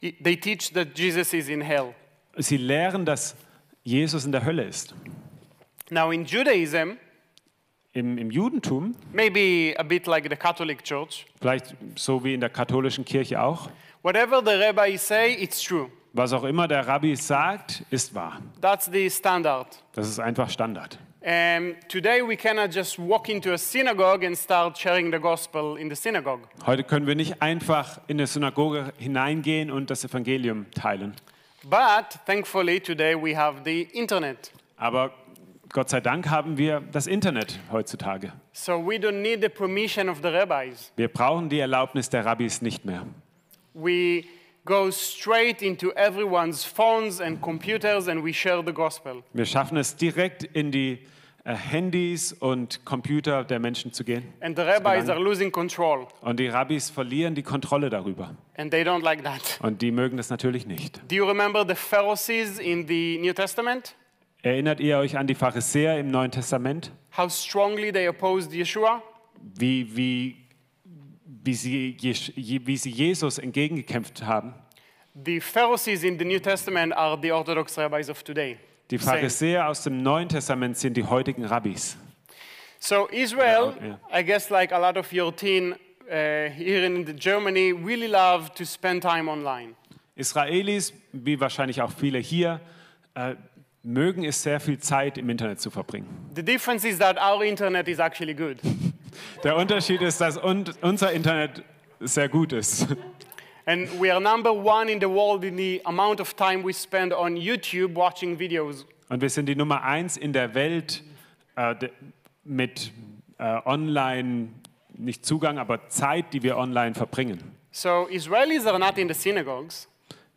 They teach that Jesus is in hell. Sie lehren, dass Jesus in der Hölle ist. Now, in Judaism, Im, Im Judentum, maybe a bit like the Catholic Church, vielleicht so wie in der katholischen Kirche auch, whatever the rabbis say, it's true. was auch immer der Rabbi sagt, ist wahr. That's the standard. Das ist einfach Standard. And today we cannot just walk into a synagogue and start sharing the gospel in the synagogue. Heute können wir nicht einfach in eine Synagoge hineingehen und das Evangelium teilen. But thankfully, today we have the internet. Aber Gott sei Dank haben wir das Internet heutzutage. So we don't need the permission of the rabbis. Wir brauchen die Erlaubnis der Rabbis nicht mehr. We go straight into everyone's phones and computers and we share the gospel. Wir schaffen es direkt in die äh, Handys und Computer der Menschen zu gehen. And the rabbis are losing control. Und die Rabbis verlieren die Kontrolle darüber. And they don't like that. Und die mögen das natürlich nicht. Do you remember the Pharisees in the New Testament? Erinnert ihr euch an die Pharisäer im Neuen Testament? How strongly they opposed Yeshua? Wie, wie, wie, sie, wie sie Jesus entgegengekämpft haben? The Pharisees in the New Testament are the Orthodox rabbis of today. Die. Pharisäer aus dem Neuen Testament sind die heutigen Rabbis. So Israel, Yeah, I guess like a lot of your teen uh, here in Germany, really love to spend time online. Israelis, wie wahrscheinlich auch viele hier, äh, mögen es sehr viel Zeit im Internet zu verbringen. The difference is that our internet is actually good. Der Unterschied ist, dass un unser Internet sehr gut ist. And we are number one in the world in the amount of time we spend on YouTube watching videos. Und wir sind die Nummer eins in der Welt äh, mit äh, Online, nicht Zugang, aber Zeit, die wir online verbringen. So Israelis are not in the synagogues,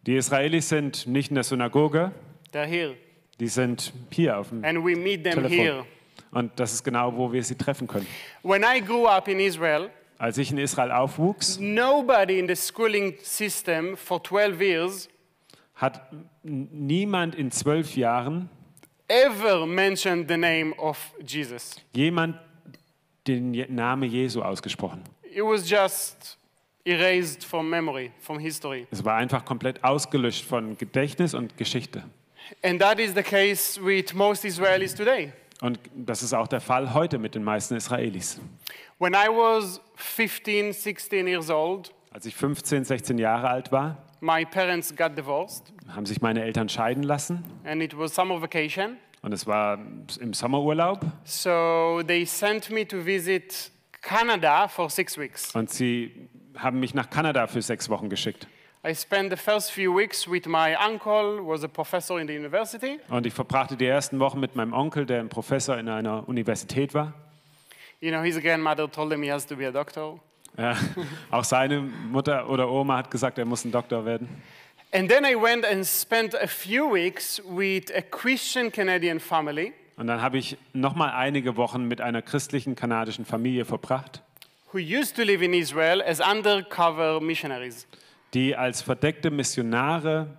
Die Israelis sind nicht in der Synagoge, they're here. Die sind hier auf dem And we meet them Telefon. here. Und das ist genau, wo wir sie treffen können. When I grew up in Israel, Als ich in Israel aufwuchs, nobody in the schooling system for 12 years hat niemand in zwölf Jahren ever mentioned the name of Jesus. jemand den Namen Jesu ausgesprochen. It was just erased from memory, from history. Es war einfach komplett ausgelöscht von Gedächtnis und Geschichte. And that is the case with most Israelis today. Und das ist auch der Fall heute mit den meisten Israelis. When I was 15, 16 years old, Als ich 15, 16 Jahre alt war, my parents got divorced, haben sich meine Eltern scheiden lassen and it was summer vacation. und es war im Sommerurlaub So they sent me to visit Canada for six weeks. und sie haben mich nach Kanada für sechs Wochen geschickt. I spent the first few weeks with my uncle, who was a professor in the university. Und ich verbrachte die ersten Wochen mit meinem Onkel, der ein Professor in einer Universität war. You know, his grandmother told him he has to be a doctor. Ja, auch seine Mutter oder Oma hat gesagt, er muss ein Doktor werden. And then I went and spent a few weeks with a Christian Canadian family Und dann habe ich noch mal einige Wochen mit einer christlichen kanadischen Familie verbracht, who used to live in Israel as undercover missionaries. Die als verdeckte Missionare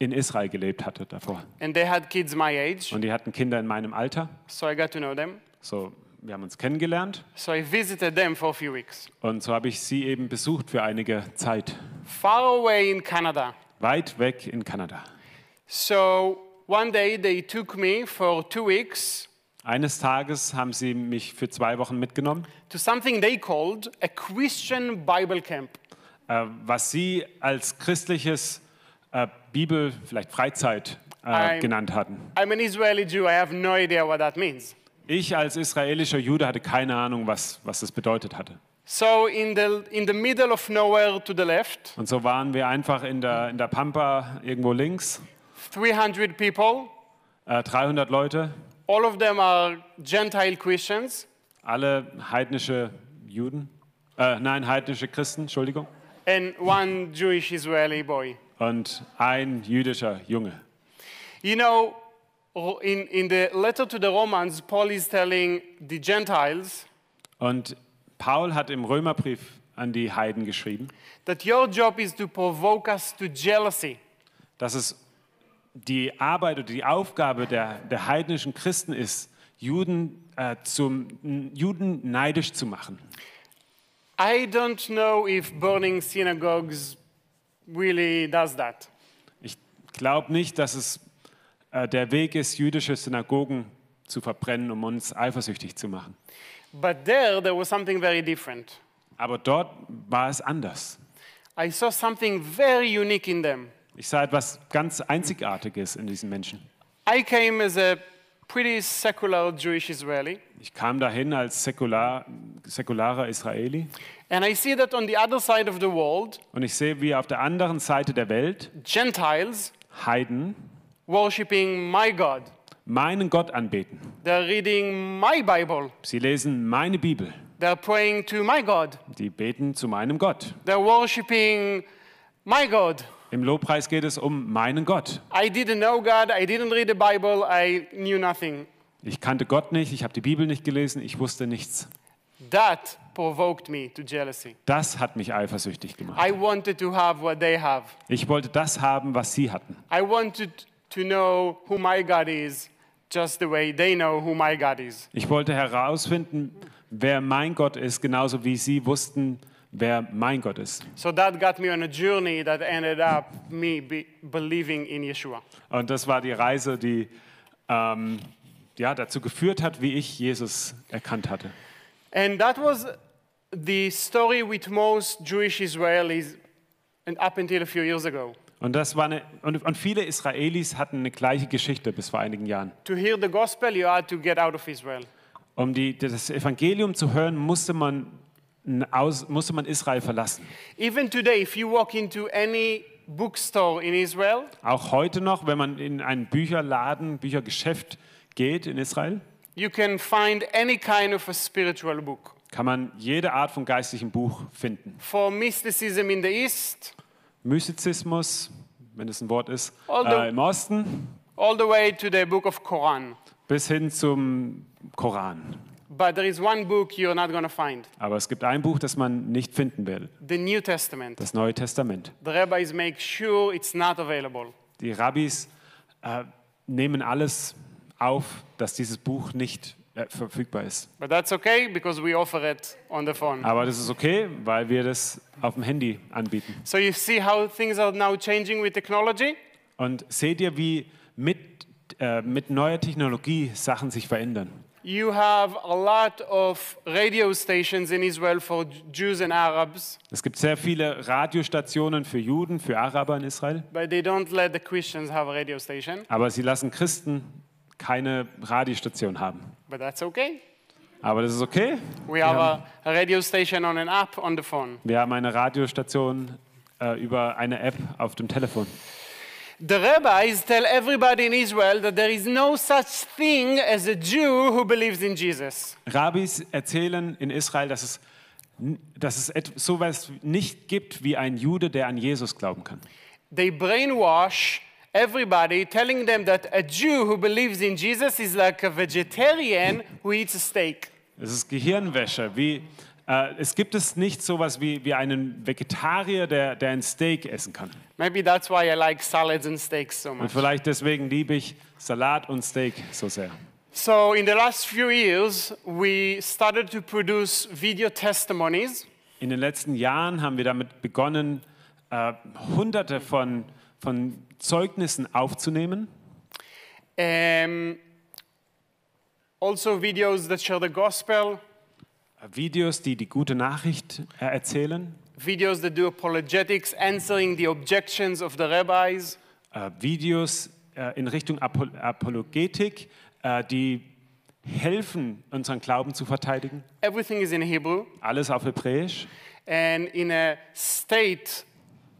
in Israel gelebt hatte davor. And they had kids my age, Und die hatten Kinder in meinem Alter. so I got to know them. So, wir haben uns kennengelernt So I visited them for a few weeks. und so habe ich sie eben besucht für einige Zeit. Far away in Canada. Weit weg in Kanada. So one day they took me for two weeks Eines Tages haben sie mich für zwei Wochen mitgenommen, to something they called a Christian Bible camp. Äh, was sie als christliches äh, Bibel, vielleicht Freizeit äh, genannt hatten. I'm an Israeli Jew, I have no idea what that means. Ich als israelischer Jude hatte keine Ahnung, was, was das bedeutet hatte. So in the, in the middle of nowhere to the left, Und so waren wir einfach in der, in der Pampa irgendwo links, 300 people, äh, 300 Leute, all of them are Gentile Christians, alle heidnische Juden, äh, nein, heidnische Christen, Entschuldigung, and one Jewish Israeli boy. und ein jüdischer Junge. You know, in, in the letter to the Romans, Paul is telling the Gentiles Und Paul hat im Römerbrief an die Heiden geschrieben, that your job is to provoke us to jealousy. dass es die Arbeit oder die Aufgabe der, der heidnischen Christen ist, Juden, äh, zum, Juden neidisch zu machen. I don't know if burning synagogues really does that. Ich glaube nicht, dass es äh, der Weg ist, jüdische Synagogen zu verbrennen, um uns eifersüchtig zu machen. But there, there was something very different. Aber dort war es anders. I saw something very unique in them. Ich sah etwas ganz Einzigartiges in diesen Menschen. I came as a pretty secular Jewish Israeli, Ich kam dahin als säkular, säkularer Israeli and I see that on the other side of the world, und ich sehe, wie auf der anderen Seite der Welt Gentiles Heiden worshiping my God. meinen Gott anbeten. They're reading my Bible. Sie lesen meine Bibel. They're praying to my God. Die beten zu meinem Gott. They're worshiping my God. Im Lobpreis geht es um meinen Gott. I didn't know God. I didn't read the Bible. I knew nothing. Ich kannte Gott nicht, ich habe die Bibel nicht gelesen, ich wusste nichts. That provoked me to jealousy. Das hat mich eifersüchtig gemacht. I wanted to have what they have. Ich wollte das haben, was sie hatten. I wanted to know who my God is, just the way they know who my God is. Ich wollte herausfinden, wer mein Gott ist, genauso wie sie wussten, wer mein Gott ist. So that got me on a journey that ended up me be believing in Yeshua. Und das war die Reise, die ähm, ja, dazu geführt hat, wie ich Jesus erkannt hatte. And that was the story with most Jewish Israelis and up until a few years ago. Und, das war eine, und, und viele Israelis hatten eine gleiche Geschichte bis vor einigen Jahren. To hear the gospel, you had to get out of Israel. Um die, das Evangelium zu hören, musste man aus, musste man Israel verlassen. Even today, if you walk into any bookstore in Israel, Auch heute noch, wenn man in einen Bücherladen, Büchergeschäft geht in Israel, you can find any kind of a spiritual book. kann man jede Art von geistlichem Buch finden. For mysticism in the East, Mystizismus, wenn es ein Wort ist, Although- äh, im Osten all the way to the book of Quran. bis hin zum Koran. But there is one book you're not going to find Aber es gibt ein Buch, das man nicht finden will, the New Testament. das Neue Testament. The rabbis make sure it's not available. Die Rabbis äh, nehmen alles auf, dass dieses Buch nicht äh, verfügbar ist. But that's okay because we offer it on the phone. Aber das ist okay, weil wir das auf dem Handy anbieten. So you see how things are now changing with technology? Und seht ihr, wie mit, äh, mit neuer Technologie Sachen sich verändern? You have a lot of radio stations in Israel for Jews and Arabs, Es gibt sehr viele Radiostationen für Juden, für Araber in Israel, but they don't let the Christians have a radio station. aber sie lassen Christen keine Radiostation haben. But that's okay. Aber das ist okay. We have a, radio station on an app on the phone. Wir haben eine Radiostation äh, über eine App auf dem Telefon. The rabbis tell everybody in Israel that there is no such thing as a Jew who believes in Jesus. Rabbis erzählen in Israel, dass es, dass es sowas nicht gibt wie ein Jude, der an Jesus glauben kann. They brainwash everybody, telling them that a Jew who believes in Jesus is like a vegetarian who eats a steak. Es ist Gehirnwäsche. Wie, äh, es gibt es nicht sowas wie, wie einen Vegetarier, der, der ein Steak essen kann. Maybe that's why I like salads and steaks so Und much. vielleicht deswegen liebe ich Salat und Steak so sehr. So, in the last few years, we started to produce video testimonies In den letzten Jahren haben wir damit begonnen, äh, hunderte von, von Zeugnissen aufzunehmen. um, also videos that share the gospel, Videos, die die gute Nachricht äh, erzählen. videos that do apologetics, answering the objections of the rabbis, Äh, Videos äh, in Richtung Apo Apologetik, die helfen, unseren Glauben zu verteidigen. everything is in Hebrew. Alles auf Hebräisch. And in a state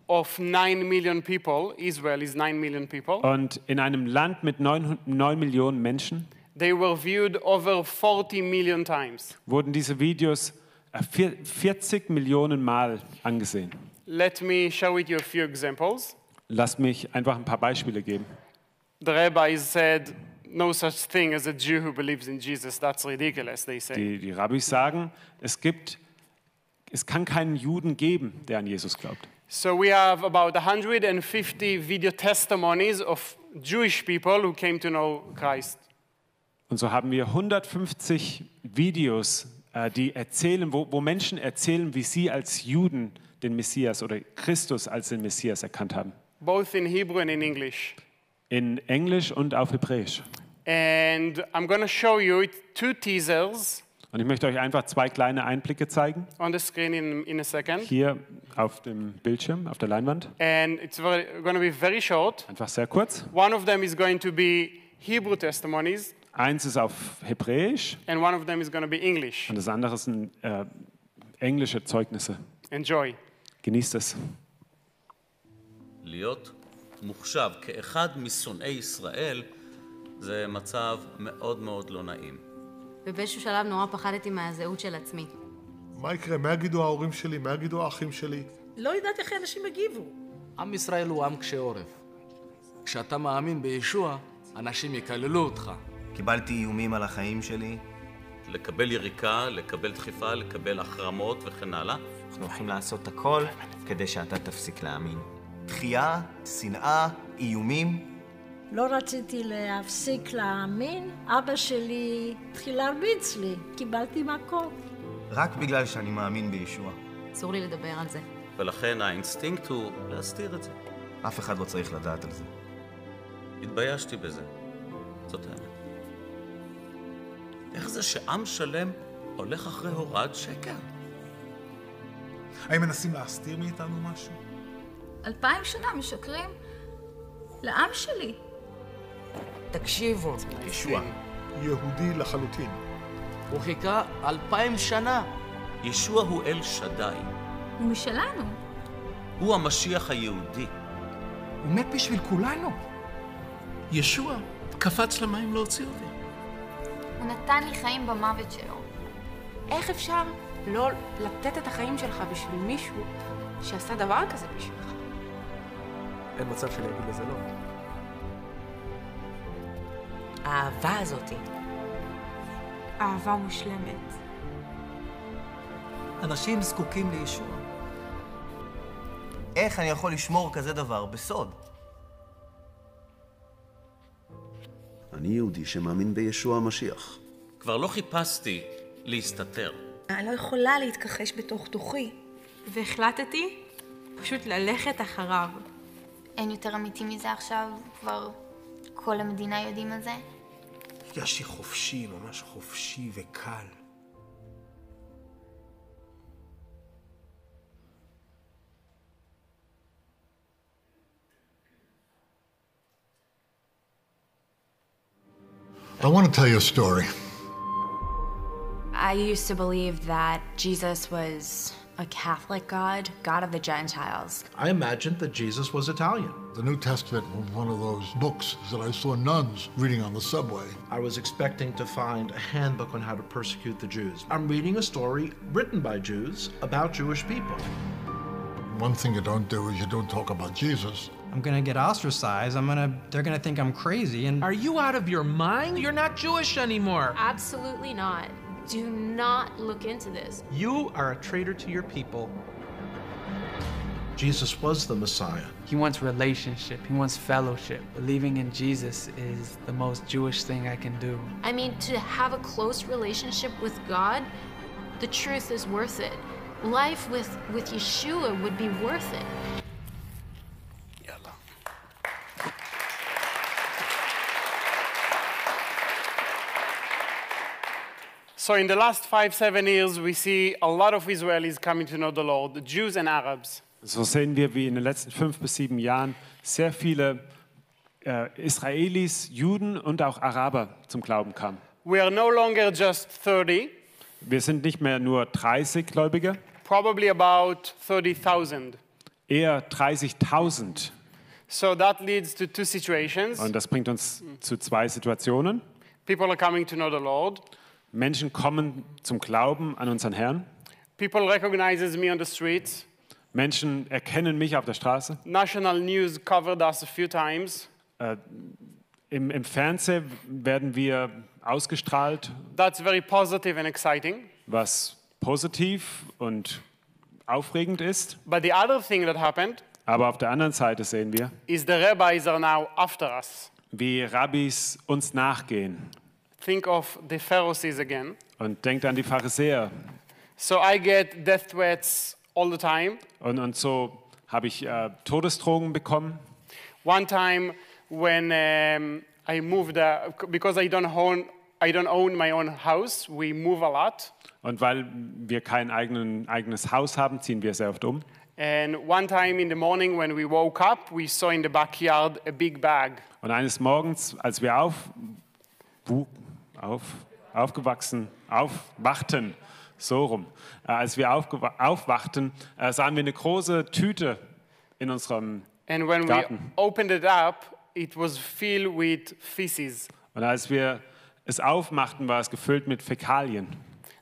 of 9 million people, Israel is 9 million people, Und in einem Land mit 9, 9 Millionen Menschen they were viewed over 40 million times. wurden diese Videos äh, vier- 40 Millionen Mal angesehen. Let me share with you a few examples. Lasst mich einfach ein paar Beispiele geben. The rabbis said, No such thing as a Jew who believes in Jesus. That's ridiculous, they say. Die, die Rabbis sagen, es gibt, es kann keinen Juden geben, der an Jesus glaubt. So we have about 150 video testimonies of Jewish people who came to know Christ. Und so haben wir 150 Videos, äh, die erzählen, wo, wo Menschen erzählen, wie sie als Juden den Messias oder Christus als den Messias erkannt haben. both in Hebrew and in English. In Englisch und auf Hebräisch. And I'm going to show you two teasers Und ich möchte euch einfach zwei kleine Einblicke zeigen. on the screen in, in a second. Hier auf dem Bildschirm, auf der Leinwand. And it's very, going to be very short. Einfach sehr kurz. One of them is going to be Hebrew testimonies, Eins ist auf Hebräisch and one of them is going to be English. und das andere sind äh, englische Zeugnisse. Enjoy. Genießt es. להיות מוחשב כאחד משונאי ישראל זה מצב מאוד מאוד לא נעים. ובאיזשהו שלב נורא פחדתי מהזהות של עצמי. מה יקרה? מה יגידו ההורים שלי? מה יגידו האחים שלי? לא יודעת איך אנשים יגיבו. עם ישראל הוא עם קשה עורף. כשאתה מאמין בישוע, אנשים יקללו אותך. קיבלתי איומים על החיים שלי. לקבל יריקה, לקבל דחיפה, לקבל החרמות וכן הלאה. אנחנו הולכים לעשות הכל כדי שאתה תפסיק להאמין. דחייה, שנאה, איומים. לא רציתי להפסיק להאמין, אבא שלי התחיל להרביץ לי, קיבלתי מכות. רק בגלל שאני מאמין בישוע. אסור לי לדבר על זה. ולכן האינסטינקט הוא להסתיר את זה. אף אחד לא צריך לדעת על זה. התביישתי בזה. זאת האמת. איך זה שעם שלם הולך אחרי הוראת שקר? האם מנסים להסתיר מאיתנו משהו? אלפיים שנה משקרים לעם שלי. תקשיבו, ישוע. יהודי לחלוטין. הוא חיכה אלפיים שנה. ישוע הוא אל שדי. הוא משלנו. הוא המשיח היהודי. הוא מת בשביל כולנו. ישוע קפץ למים להוציא אותי. נתן לי חיים במוות שלו. איך אפשר לא לתת את החיים שלך בשביל מישהו שעשה דבר כזה בשבילך? אין מצב שאני אגיד לזה לא. האהבה הזאתי. אהבה מושלמת. אנשים זקוקים לישוע. איך אני יכול לשמור כזה דבר בסוד? אני יהודי שמאמין בישוע המשיח. כבר לא חיפשתי להסתתר. אני לא יכולה להתכחש בתוך תוכי. והחלטתי פשוט ללכת אחריו. אין יותר אמיתי מזה עכשיו, כבר כל המדינה יודעים על זה. הרגשתי חופשי, ממש חופשי וקל. I want to tell you a story. I used to believe that Jesus was a Catholic God, God of the Gentiles. I imagined that Jesus was Italian. The New Testament was one of those books that I saw nuns reading on the subway. I was expecting to find a handbook on how to persecute the Jews. I'm reading a story written by Jews about Jewish people. One thing you don't do is you don't talk about Jesus. I'm gonna get ostracized. I'm gonna, they're gonna think I'm crazy. And Are you out of your mind? You're not Jewish anymore. Absolutely not. Do not look into this. You are a traitor to your people. Jesus was the Messiah. He wants relationship, he wants fellowship. Believing in Jesus is the most Jewish thing I can do. I mean, to have a close relationship with God, the truth is worth it. Life with, with Yeshua would be worth it. So in the last five, seven years, we see a lot of Israelis coming to know the Lord, Jews and Arabs. So sehen wir, wie in den letzten fünf bis sieben Jahren sehr viele äh, Israelis, Juden und auch Araber zum Glauben kamen. We are no longer just 30, Wir sind nicht mehr nur 30 Gläubige, probably about 30,000. eher 30.000. So that leads to two situations. Und das bringt uns zu zwei Situationen. People are coming to know the Lord. Menschen kommen zum Glauben an unseren Herrn. People recognizes me on the streets. Menschen erkennen mich auf der Straße. National news covered us a few times. Äh, im, Im Fernsehen werden wir ausgestrahlt, That's very positive and exciting. was positiv und aufregend ist. But the other thing that happened Aber auf der anderen Seite sehen wir, is the rabbis are now after us. wie Rabbis uns nachgehen. Think of the Pharisees again. Und denkt an die Pharisäer. So I get death threats all the time. Und, und so habe ich äh, Todesdrohungen bekommen. One time when um, I moved, uh, because I don't own, I don't own my own house, we move a lot. Und weil wir kein eigenen, eigenes Haus haben, ziehen wir sehr oft um. And one time in the morning when we woke up, we saw in the backyard a big bag. Und eines Morgens, als wir auf, auf, aufgewachsen, aufwachten, so rum, äh, als wir aufwachten, äh, sahen wir eine große Tüte in unserem And when we Garten. opened it up, it was filled with feces. Und als wir es aufmachten, war es gefüllt mit Fäkalien.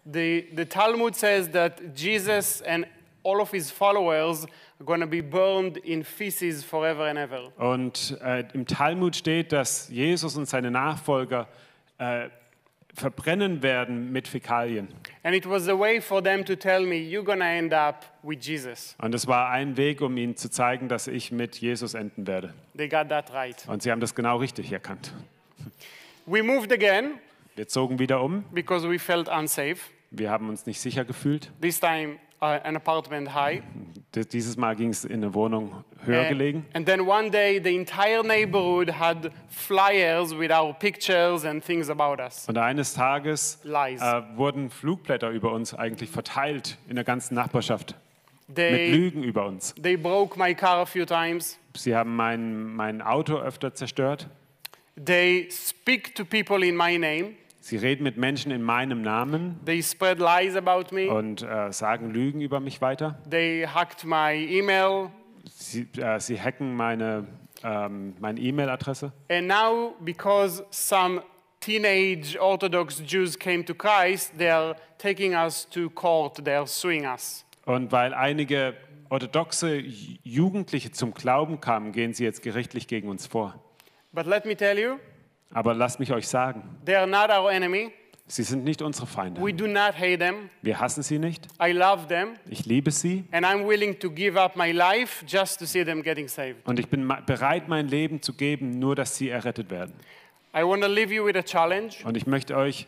The, the Talmud says that Jesus and all of his followers are going to be burned in feces forever and ever. Und äh, im Talmud steht, dass Jesus und seine Nachfolger äh, verbrennen werden mit Fäkalien. And it was a way for them to tell me, you're going to end up with Jesus. Und es war ein Weg, um ihnen zu zeigen, dass ich mit Jesus enden werde. They got that right. Und sie haben das genau richtig erkannt. We moved again Wir zogen wieder um. because we felt unsafe. Wir haben uns nicht sicher gefühlt. This time, an apartment high. Dieses Mal ging es in eine Wohnung höher And- gelegen. And then one day, the entire neighborhood had flyers with our pictures and things about us. Und eines Tages äh, wurden Flugblätter über uns eigentlich verteilt in der ganzen Nachbarschaft. mit They, Lügen über uns. they broke my car a few times. Sie haben mein, mein Auto öfter zerstört. They speak to people in my name. Sie reden mit Menschen in meinem Namen They spread lies about me. und äh, sagen Lügen über mich weiter. They hacked my email. Sie, äh, sie hacken meine, ähm, meine E-Mail-Adresse. And now, because some teenage Orthodox Jews came to Christ, they're taking us to court, they're suing us. Und weil einige orthodoxe Ju- Jugendliche zum Glauben kamen, gehen sie jetzt gerichtlich gegen uns vor. But let me tell you, Aber lasst mich euch sagen, they're not our enemy. sie sind nicht unsere Feinde. We do not hate them. Wir hassen sie nicht. I love them. Ich liebe sie And I'm willing to give up my life just to see them getting saved. und ich bin bereit, mein Leben zu geben, nur dass sie errettet werden. I want to leave you with a challenge. Und ich möchte euch,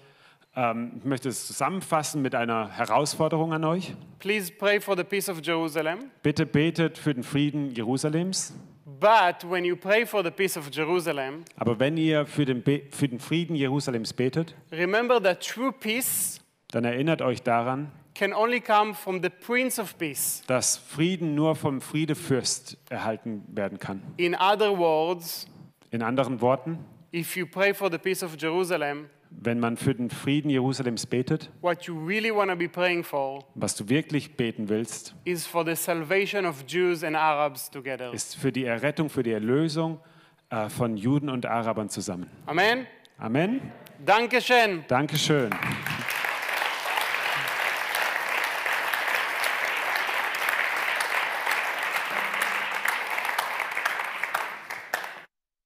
ähm, ich möchte es zusammenfassen mit einer Herausforderung an euch. Please pray for the peace of Jerusalem. Bitte betet für den Frieden Jerusalems. But when you pray for the peace of Jerusalem, Aber wenn ihr für den, Be für den Frieden Jerusalems betet, remember that true peace dann erinnert euch daran, can only come from the Prince of Peace. dass Frieden nur vom Friedefürst erhalten werden kann. In other words, In anderen Worten, if you pray for the peace of Jerusalem, wenn man für den Frieden Jerusalems betet, what you really want to be praying for was du wirklich beten willst, is for the salvation of Jews and Arabs together. ist für die Errettung, für die Erlösung äh, von Juden und Arabern zusammen. Amen. Amen. Dankeschön. Dankeschön.